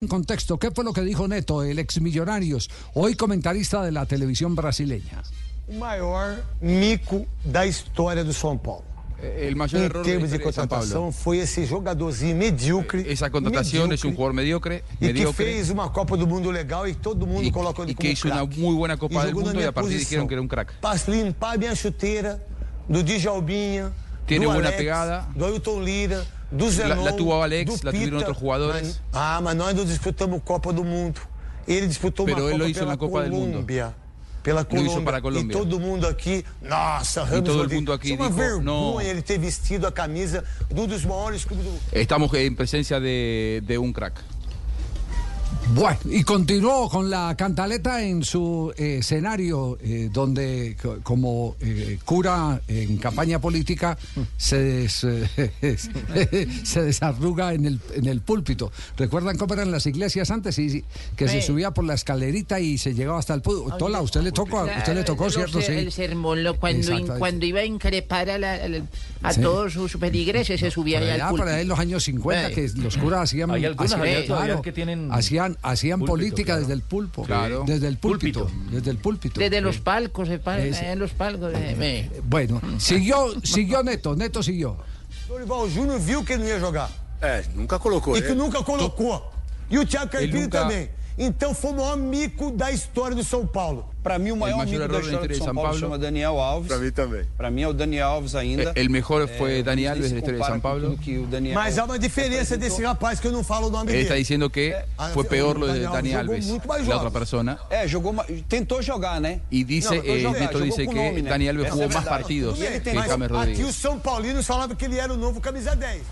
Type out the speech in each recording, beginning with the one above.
En contexto, ¿qué fue lo que dijo Neto, el ex Millonarios, hoy comentarista de la televisión brasileña? O maior mico da história do São Paulo. El mayor Em error termos de de São Paulo. contratação, foi esse jogadorzinho medíocre. Esa contratación es un jugador mediocre, E que fez uma Copa do Mundo legal e todo mundo y, colocou ele y como que hizo una muy buena Copa E del Mundo y a partir dijeron que era un crack. Para limpar minha chuteira do Djalbinha, Tiene do buena Alex, pegada. do Ailton Lira, do Zenon, la tuvo Alex, la tuvieron otros jugadores. Ah, mas nós não disputamos Copa do Mundo. Ele disputou Pero uma Copa hizo pela Copa. Colômbia. Pela Colômbia. Colômbia. E todo mundo aqui, nossa, Ramos todo Rodrigues. mundo aqui é uma dijo, vergonha "No". ele ter vestido a camisa de um dos maiores clubes do mundo. Estamos en presencia de, de un crack. Bueno, y continuó con la cantaleta en su eh, escenario, eh, donde co- como eh, cura en campaña política se, des- se desarruga en el, en el púlpito. ¿Recuerdan cómo eran las iglesias antes? Y, que se subía por la escalerita y se llegaba hasta el púlpito. Tola, usted le tocó, a usted le tocó, Claro, ¿cierto? Sí. El sermón, lo- cuando, in- cuando iba a increpar a, la- a Sí. todos sus feligreses, se subía allá al púlpito. allá en los años 50 Eh. que los curas hacían, Hay algunas todavía que tienen hacían, hacían púlpito, política claro. desde el pulpo, Claro. desde el púlpito, Púlpito. desde el púlpito. Desde los palcos, se pa- Ese. allá en los palcos. eh, eh. Bueno, siguió, siguió Neto, Neto siguió. Dorival Júnior viu que não ia jogar. É, nunca colocou. E que nunca colocou. E o Thiago Caipira nunca- também. Então foi o maior mico da história do São Paulo. Para mim, o maior maior amigo error da da história história de de São São Paulo Paulo. chama Daniel Alves. Pra mim também. Para mim é o Daniel Alves ainda. El mejor fue É, Dani vamos Alves ver de se la historia de compara San com Pablo. tudo que o Daniel Mas há uma diferença desse rapaz que eu não falo o nome Él dele. está diciendo que Ah, fue o peor lo de Daniel Dani jugó Alves, mucho más la jogos. otra persona. É, jogou, ma- tentou jogar, né? Y dice, Não, tentou eh, jogar, Neto jogou dice com que nome, né? Dani Alves Essa jugó é más verdade. partidos E ele que tem Mas James aqui Rodríguez. os São Paulinos falavam que ele era o novo camisa 10.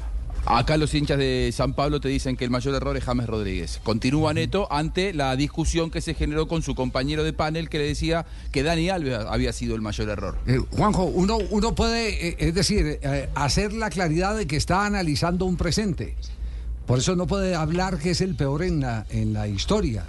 Acá los hinchas de San Pablo te dicen que el mayor error es James Rodríguez. Continúa Neto ante la discusión que se generó con su compañero de panel que le decía que Dani Alves había sido el mayor error. Eh, Juanjo, uno, uno puede, eh, es decir, eh, hacer la claridad de que está analizando un presente. Por eso no puede hablar que es el peor en la, en la historia.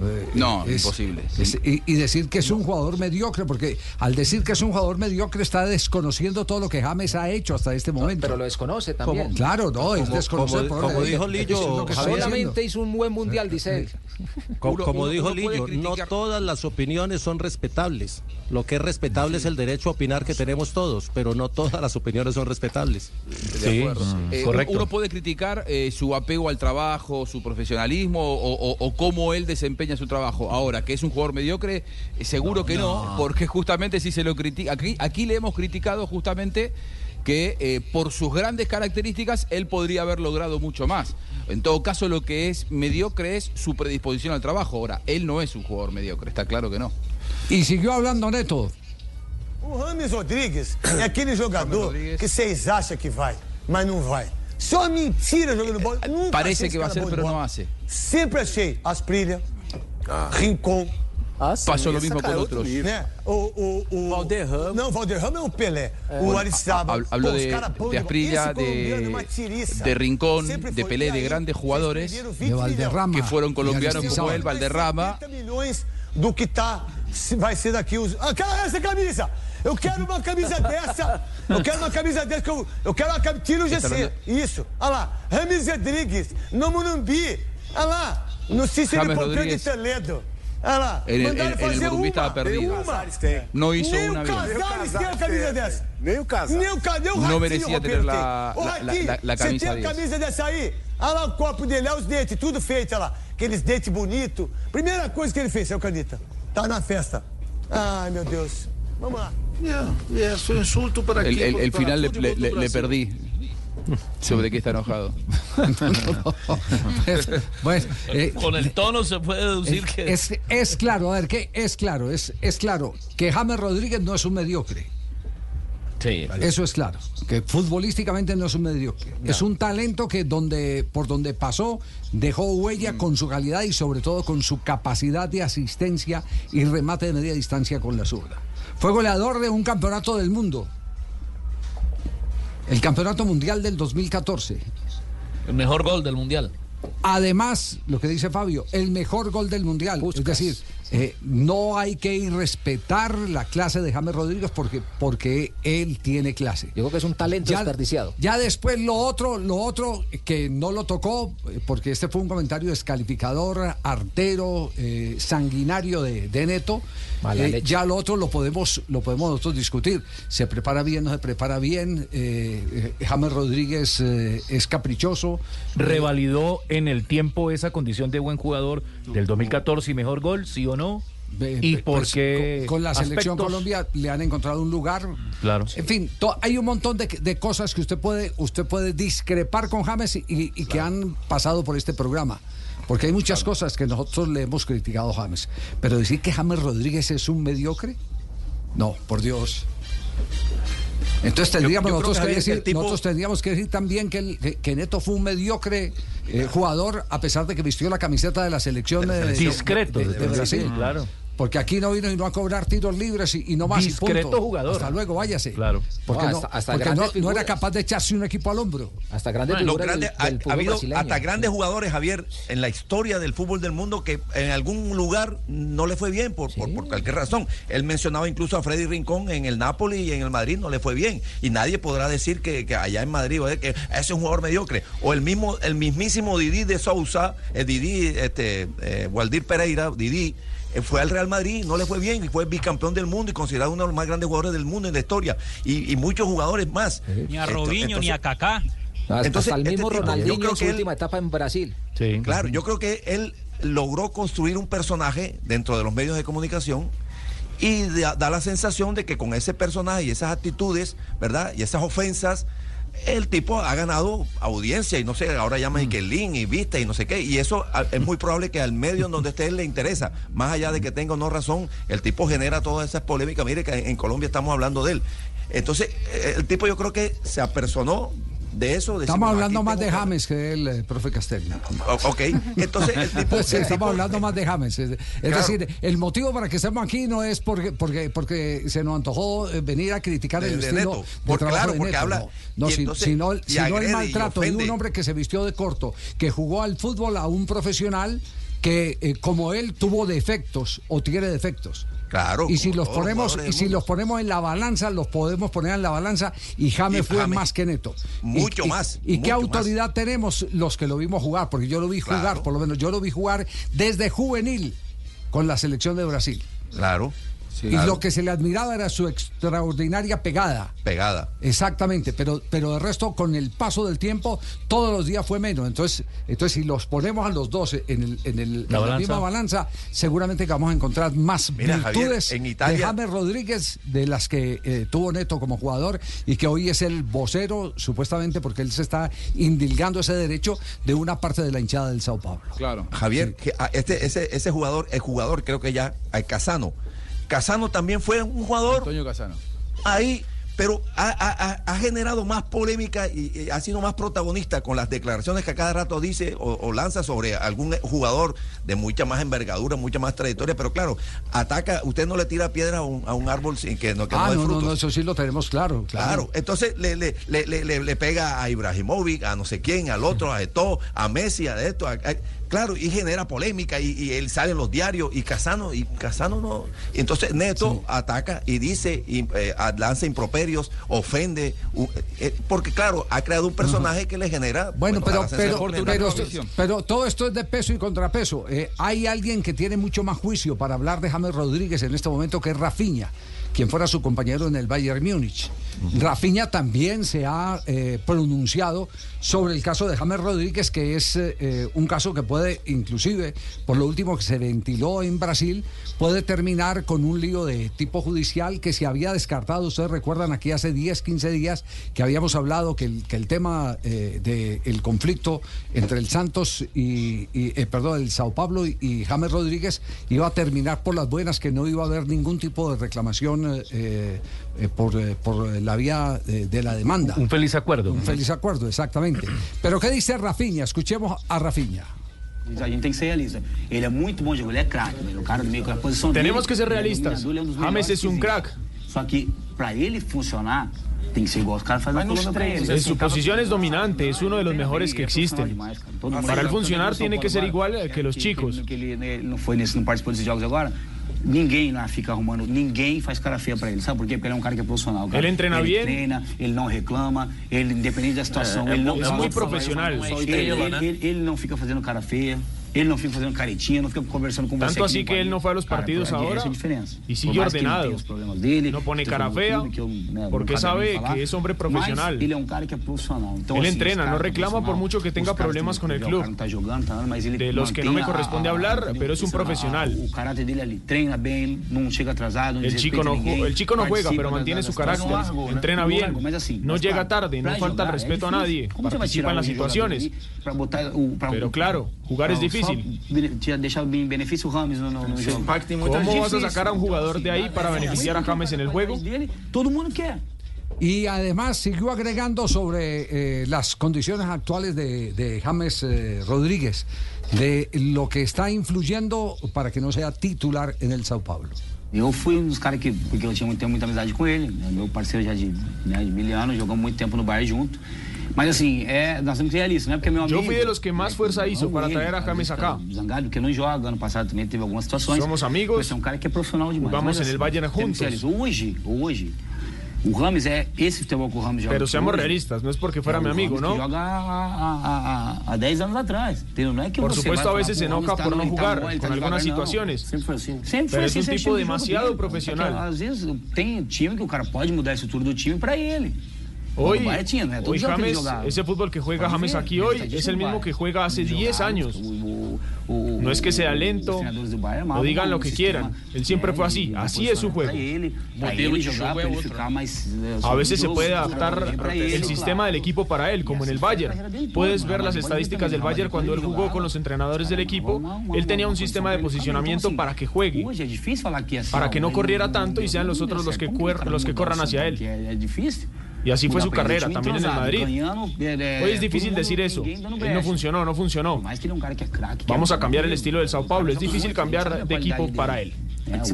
Eh, No, imposible. es- y, y decir que es un jugador mediocre, porque al decir que es un jugador mediocre está desconociendo todo lo que James ha hecho hasta este momento. Pero lo desconoce también. Claro, no, es Como- desconocer. como- como dijo Lillo, es. Solamente hizo un buen mundial, dice él. Como uno- dijo uno Lillo, no todas las opiniones son respetables. Lo que es respetable es el derecho a opinar que tenemos todos, pero no todas las opiniones son respetables. De acuerdo. Eh, correcto. Uno puede criticar eh, su apego al trabajo, su profesionalismo o, o- o cómo él desempeña su trabajo. Ahora, que es un jugador mediocre, eh, seguro que no, porque justamente si se lo critica, aquí, aquí le hemos criticado justamente que eh, por sus grandes características él podría haber logrado mucho más. En todo caso, lo que es mediocre es su predisposición al trabajo. Ahora, él no es un jugador mediocre, está claro que no. Y siguió hablando Neto. O Rames Rodrigues é aquele jogador que vocês acham que vai, mas não vai. Só mentira jogando bola. Nunca Parece que esse va a cara ser, bola. no hace. Sempre achei Asprilha, Rincon, Pasó lo mismo con otros. né? O, o, o Valderrama. Não, Valderrama é o Pelé. o Aristizábal. Hab- Habló de, de é uma de, de Rincón, de foi. Pelé, de grandes jugadores De 20 milhões. Valderrama. que fueron y colombianos como él, Valderrama. 70 milhões do que tá, vai ser daqui os. Ah, quero essa camisa! Eu quero uma camisa dessa! Eu quero uma camisa dessa! Que eu, eu quero uma camisa. Tira o GC. Isso. Olha lá. Rames Rodrigues, no Morumbi. Olha lá. No Cícero James Pompeu de Rodrigues. Toledo. Olha lá. En el- Mandaram en- en el fazer Morumbi uma. estava perdido. Uma. Casares tem. No hizo Nem una o. Casares tem a camisa dessa. Nem o Casares. Nem o, ca- nem o Não Ratinho, merecia ter Roberto, la- la- Ratinho, la- la você camisa tem a camisa dessa aí? Olha lá o copo dele, olha os dentes, tudo feito, olha lá. Aqueles dentes bonitos. Primeira coisa que ele fez, seu Canita, tá na festa. Ai, meu Deus. Vamos lá. É, foi insulto para El, el- el final le, le- le- le perdí. Sobre qué está enojado. Bueno, eh, Con el tono se puede deducir que es, es claro, a ver, ¿qué? Es claro, es, es claro que James Rodríguez no es un mediocre. Sí. Eso es claro, que futbolísticamente no es un mediocre. Es un talento que donde, por donde pasó dejó huella con su calidad y sobre todo con su capacidad de asistencia y remate de media distancia con la zurda. Fue goleador de un campeonato del mundo. El campeonato mundial del 2014. el mejor gol del mundial. Además, lo que dice Fabio, el mejor gol del mundial. Es decir, Eh, no hay que irrespetar la clase de James Rodríguez porque, porque él tiene clase. Yo creo que es un talento desperdiciado. Ya después lo otro, lo otro que no lo tocó, eh, porque este fue un comentario descalificador, artero, eh, sanguinario de, de Neto. Eh, ya lo otro lo podemos, lo podemos nosotros discutir. Se prepara bien, no se prepara bien. James Rodríguez eh, es caprichoso. ¿Revalidó en el tiempo esa condición de buen jugador del 2014 y mejor gol, sí o no? ¿Y pues, qué con, con la selección aspectos? Colombia le han encontrado un lugar. Claro. En fin, to- hay un montón de, de cosas que usted puede, usted puede discrepar con James y, y que han pasado por este programa. Porque hay muchas cosas que nosotros le hemos criticado a James. Pero decir que James Rodríguez es un mediocre, no, por Dios. Entonces tendríamos yo nosotros que, decir, tipo- nosotros tendríamos que decir también que, el- que- que Neto fue un mediocre eh, jugador a pesar de que vistió la camiseta de la selección, De selección. Discreto, de- de Brasil. Brasil, claro. Porque aquí no vino y no a cobrar tiros libres y, y no más. y Discreto punto. jugador. Hasta luego, váyase. Claro. Porque, No, hasta- hasta porque no, era capaz de echarse un equipo al hombro. Hasta grandes del, ha, del ha fútbol habido brasileño. hasta grandes jugadores, Javier, en la historia del fútbol del mundo que en algún lugar no le fue bien por, por, por cualquier razón. Él mencionaba incluso a Freddy Rincón en el Napoli y en el Madrid no le fue bien. Y nadie podrá decir que, que allá en Madrid o que ese es un jugador mediocre. O el mismo, el mismísimo Didi de Sousa, el Didi, este, eh, Waldir Pereira, Didi. Eh, Fue al Real Madrid, no le fue bien y fue bicampeón del mundo y considerado uno de los más grandes jugadores del mundo en la historia. Y, y muchos jugadores más. Ni a Esto- Robinho ni a Kaká. Hasta, Entonces, hasta el este mismo tipo, yo Ronaldinho creo en su que él- última etapa en Brasil. Sí. Claro, yo creo que él logró construir un personaje dentro de los medios de comunicación y da, da la sensación de que con ese personaje y esas actitudes, ¿verdad? Y esas ofensas, el tipo ha ganado audiencia y no sé, ahora llaman y que link y vista y no sé qué. Y eso es muy probable que al medio en donde esté él le interesa. Más allá de que tenga o no razón, el tipo genera todas esas polémicas. Mire que en Colombia estamos hablando de él. Entonces, el tipo yo creo que se apersonó de eso. Estamos hablando más de James que del eh, profe Castelli. Ok, entonces el tipo... Sí, estamos hablando más de James. Es, Claro. decir, el motivo para que estemos aquí no es porque porque porque se nos antojó eh, venir a criticar De- el de estilo Neto. de Por- trabajo claro, de porque Neto, habla- no, no, entonces- sino, sino el maltrato de un hombre que se vistió de corto, que jugó al fútbol a un profesional que eh, como él tuvo defectos o tiene defectos. Claro, Y si los ponemos y si los ponemos en la balanza, los podemos poner en la balanza y James Y fue James, más que Neto. Mucho y- más, ¿Y qué mucho autoridad tenemos los que lo vimos jugar? Porque yo lo vi jugar, por lo menos yo lo vi jugar desde juvenil con la selección de Brasil. Claro. Y claro. lo que se le admiraba era su extraordinaria pegada. Pegada. Exactamente, pero, pero de resto, con el paso del tiempo, todos los días fue menos. Entonces, entonces si los ponemos a los dos en, el, en, el- en la, misma balanza, seguramente que vamos a encontrar más Mira, Javier, virtudes en de Italia- James Rodríguez de las que eh, tuvo Neto como jugador y que hoy es el vocero, supuestamente, porque él se está indilgando ese derecho de una parte de la hinchada del Sao Paulo. Claro. Javier, que, ah, este, ese, ese jugador, el jugador creo que ya, el Casano. Casano también fue un jugador Antonio Casano. ahí, pero ha, ha- ha- ha generado más polémica y, y ha sido más protagonista con las declaraciones que a cada rato dice o, o lanza sobre algún jugador de mucha más envergadura, mucha más trayectoria, pero claro, ataca, usted no le tira piedra a un, a un árbol sin que no, que ah, no no, no, frutos. no, eso sí lo tenemos claro. Claro. Claro, entonces le, le, le, le, le- le pega a Ibrahimovic, a no sé quién, al otro, a Eto, a Messi, a esto, a- a- claro, y genera polémica y, y él sale en los diarios y Casano, y Casano no. entonces Neto ataca y dice, y, eh, lanza improperios, ofende, u- eh, porque claro, ha creado un personaje que le genera... Bueno, pero, pero, pero, pero todo esto es de peso y contrapeso. Eh, hay alguien que tiene mucho más juicio para hablar de James Rodríguez en este momento que es Rafinha, quien fuera su compañero en el Bayern Múnich. Rafinha también se ha eh, pronunciado sobre el caso de James Rodríguez, que es eh, eh, un caso que puede, inclusive, por lo último que se ventiló en Brasil, puede terminar con un lío de tipo judicial que se había descartado. Ustedes recuerdan aquí hace 10, 15 días que habíamos hablado que el, que el tema eh, del conflicto entre el Santos y, perdón, el Sao Paulo y, y James Rodríguez iba a terminar por las buenas, que no iba a haber ningún tipo de reclamación eh, eh, por, eh, por la vía de, de la demanda. Un feliz acuerdo. Un feliz acuerdo, exactamente. Pero ¿qué dice Rafinha? Escuchemos a Rafinha. A gente tem que ser realista. Ele é muito bom jogador, ele é craque. O cara do meio, a posição Tenemos dele, que ser realistas. um James es un crack. Só que, pra ele funcionar, Tem que ser igual. En su posición es dominante, es uno de los mejores que existen. Para él funcionar tiene que ser igual que los chicos. Que ele, né, ele não foi nesse, não Ninguém lá fica arrumando, ninguém faz cara feia pra ele, sabe por quê? Porque ele é um cara que é profissional. cara. Ele treina ele bien. treina, ele não reclama, ele, independente da situação, É, é ele não é muito profissional. Ele, né? ele- ele não fica fazendo cara feia, ele não fica fazendo caretinha, não fica conversando com você. Tanto que él no fue a los Cara, partidos ahora diferença. y sigue ele ordenado. problemas dele, No pone que cara fea, que eu, né, porque não sabe falar, que es hombre profesional. Mas ele é um cara que é profissional. Então, Él assim, entrena, no reclama por mucho que tenga problemas con el club. O cara não tá jogando, tá, mas ele De los que no me corresponde a- hablar, pero es un profesional. O caráter dele ali treina bem, não chega atrasado, não El chico no, ninguém, el chico no juega, pero mantiene su carácter, Não entrena Não bien, no llega tarde, no falta respeto a difícil. nadie, participa en las situaciones. pra- Pero claro, jugar es pra- difícil. em benefício Rames no, no, no jogo. ¿Cómo vas a sacar a un jugador de ahí para beneficiar a James en el juego? Todo mundo quer. Y además siguió agregando sobre eh, las condiciones actuales de, de James eh, Rodríguez, de lo que está influyendo para que no sea titular en el Sao Paulo. Eu fui um dos caras que, porque eu tinha muito, tenho muita amizade com ele, né? meu parceiro já de, né, de mil anos, jogamos muito tempo no Bayern junto. Mas assim, é, nós temos que ser realistas, não é porque é meu amigo. Yo fui de los que más fuerza hizo para ele, traer a acá. fica Zangado porque não joga, ano passado também teve algumas situações. Somos amigos, Mas é um cara que é profissional demais. el assim, Bayern que ser juntos. Hoje, hoje, o Rames é esse futebol que o Rames joga. Pero seamos realistas, no es porque fuera é o amigo, ¿no? joga há, há, há, há 10 anos atrás. Entendeu? Não é que Por você supuesto, a veces se "Pô, o enoja por tá- no ele tá jugar bom, ele con tá algunas devagar", não. situaciones. Sempre foi assim. Sempre foi assim. un sempre tipo demasiado dele. profesional. Às vezes tem time que o cara pode mudar a estrutura do time pra ele. Hoy, hoy James, ese fútbol que juega James aquí hoy es el mismo que juega hace Ele 10 jogava, años. No es que sea lento, o digan lo que quieran. Él siempre fue así, e así es su juego. eh, A veces se puede adaptar el sistema del equipo para él, como en el Bayern. Puedes ver las estadísticas del Bayern cuando él jugó con los entrenadores del equipo. Él tenía un sistema de posicionamiento para que juegue, para que no corriera tanto y sean los otros los que, los que corran hacia él. Y así fue su carrera, también en el Madrid. Hoy es difícil decir eso. Él no brecha. funcionó, no funcionó. Vamos a cambiar el estilo del Sao Paulo. Es difícil cambiar de equipo para él.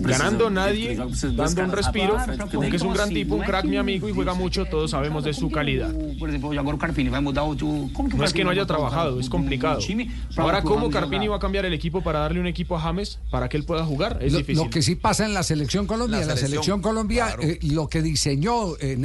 Ganando nadie, dando un respiro, porque es un gran assim, tipo, un crack, mi amigo, y juega mucho, todos sabemos de su calidad. No es que no haya trabajado, do- es do- complicado. Ahora, ¿cómo Carpini va a cambiar el equipo para darle un equipo a James para que él pueda jugar? Es Lo, difícil. lo que sí pasa en la selección Colombia, La la selección, Colombia claro. eh, lo que diseñó en